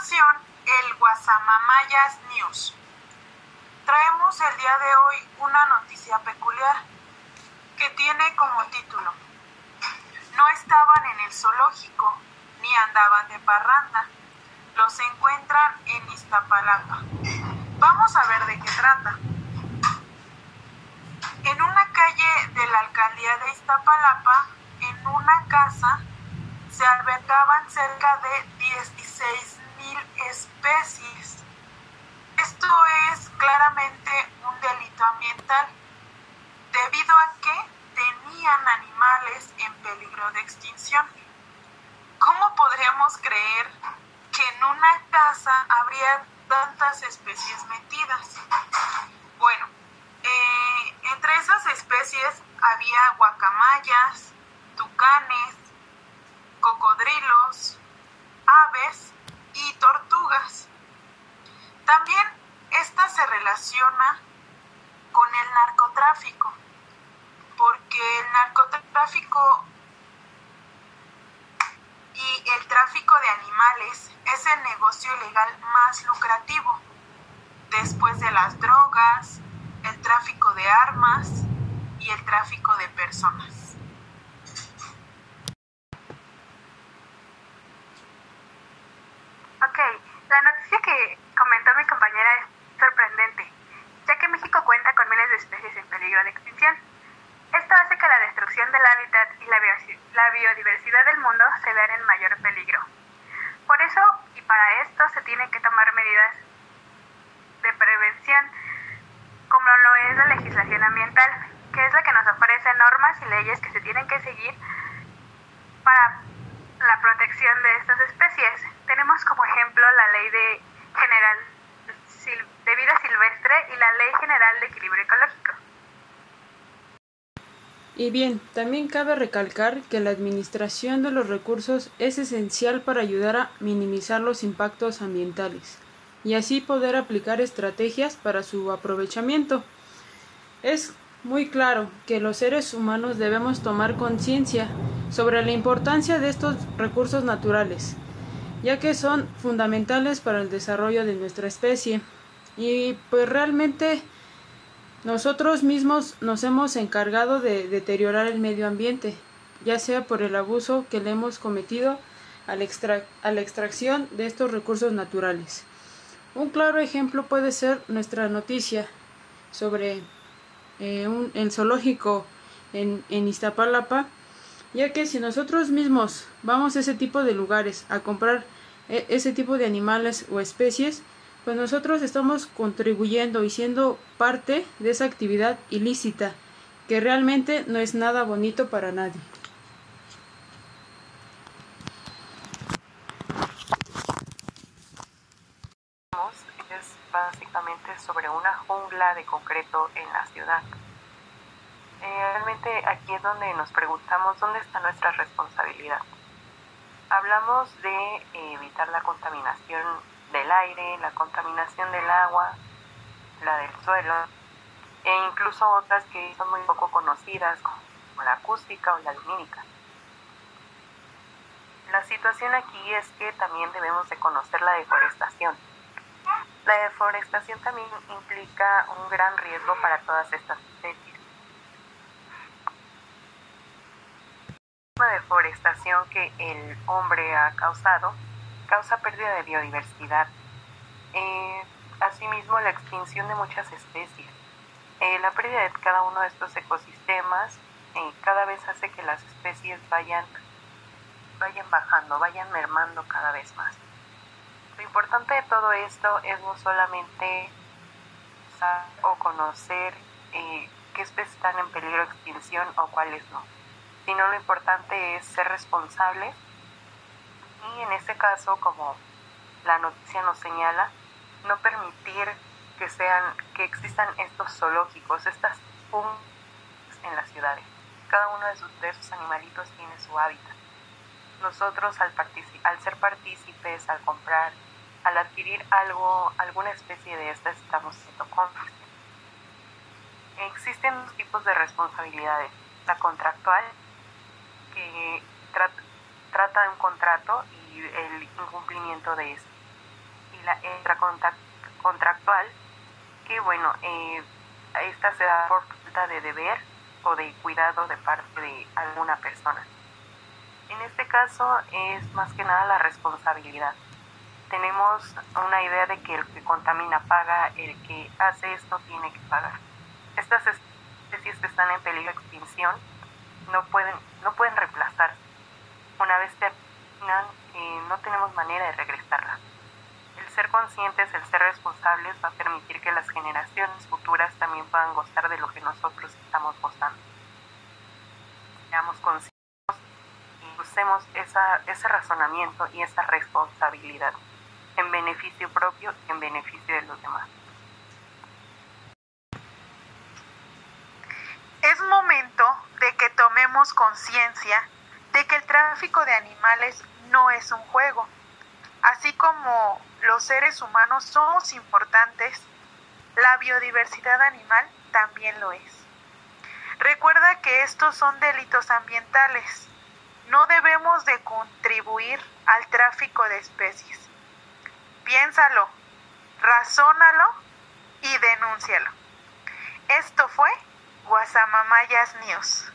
el Guasamamayas News. Traemos el día de hoy una noticia peculiar que tiene como título No estaban en el zoológico ni andaban de parranda. Los encuentran en Iztapalapa. Vamos a ver de qué trata. En una calle de la alcaldía de Iztapalapa, en una casa, se albergaban cerca de 16 especies. Esto es claramente un delito ambiental, debido a que tenían animales en peligro de extinción. ¿Cómo podríamos creer que en una casa habría tantas especies metidas? Bueno, eh, entre esas especies había guacamayas, tucanes, cocodrilos, aves y tortugas. También esta se relaciona con el narcotráfico, porque el narcotráfico y el tráfico de animales es el negocio ilegal más lucrativo, después de las drogas, el tráfico de armas y el tráfico de personas. La noticia que comentó mi compañera es sorprendente, ya que México cuenta con miles de especies en peligro de extinción. Esto hace que la destrucción del hábitat y la biodiversidad del mundo se vean en mayor peligro. Por eso, y para esto, se tienen que tomar medidas de prevención como lo es la legislación ambiental, que es la que nos ofrece normas y leyes que se tienen que seguir para la protección de estas especies. Tenemos como ejemplo la Ley de General de Vida Silvestre y la Ley General de Equilibrio Ecológico. Y bien, también cabe recalcar que la administración de los recursos es esencial para ayudar a minimizar los impactos ambientales y así poder aplicar estrategias para su aprovechamiento. Es muy claro que los seres humanos debemos tomar conciencia sobre la importancia de estos recursos naturales, ya que son fundamentales para el desarrollo de nuestra especie. Y pues realmente nosotros mismos nos hemos encargado de deteriorar el medio ambiente, ya sea por el abuso que le hemos cometido a la, extracción de estos recursos naturales. Un claro ejemplo puede ser nuestra noticia sobre eh, un, el zoológico en, en Iztapalapa, ya que si nosotros mismos vamos a ese tipo de lugares a comprar e, ese tipo de animales o especies, pues nosotros estamos contribuyendo y siendo parte de esa actividad ilícita, que realmente no es nada bonito para nadie. básicamente sobre una jungla de concreto en la ciudad. Eh, realmente aquí es donde nos preguntamos dónde está nuestra responsabilidad. Hablamos de evitar la contaminación del aire, la contaminación del agua, la del suelo e incluso otras que son muy poco conocidas como la acústica o la lumínica. La situación aquí es que también debemos de conocer la deforestación la deforestación también implica un gran riesgo para todas estas especies. La deforestación que el hombre ha causado causa pérdida de biodiversidad, eh, asimismo la extinción de muchas especies. Eh, la pérdida de cada uno de estos ecosistemas eh, cada vez hace que las especies vayan, vayan bajando, vayan mermando cada vez más. Lo importante de todo esto es no solamente saber o conocer eh, qué especies están en peligro de extinción o cuáles no, sino lo importante es ser responsable y en este caso, como la noticia nos señala, no permitir que sean que existan estos zoológicos, estas puntos en las ciudades. Cada uno de, sus, de esos animalitos tiene su hábitat. Nosotros al, al ser partícipes, al comprar al adquirir algo, alguna especie de estas, estamos siendo cómplices. Existen dos tipos de responsabilidades. La contractual, que de un contrato y el incumplimiento de este. y la contractual, que bueno, eh, esta se da por falta de deber o de cuidado de parte de alguna persona. En este caso es más que nada la responsabilidad. Tenemos una idea de que el que contamina paga, el que hace esto tiene que pagar. Estas especies que están en peligro de extinción no pueden, no pueden reemplazarse. Una vez terminan, eh, no tenemos manera de regresarlas. El ser conscientes, el ser responsables va a permitir que las generaciones futuras también puedan gozar de lo que nosotros estamos gozando. Seamos conscientes y usemos esa, ese razonamiento y esa responsabilidad en beneficio propio y en beneficio de los demás. Es momento de que tomemos conciencia de que el tráfico de animales no es un juego. Así como los seres humanos somos importantes, la biodiversidad animal también lo es. Recuerda que estos son delitos ambientales. No debemos de contribuir al tráfico de especies. Piénsalo, razónalo y denúncialo. Esto fue Guasamamayas News.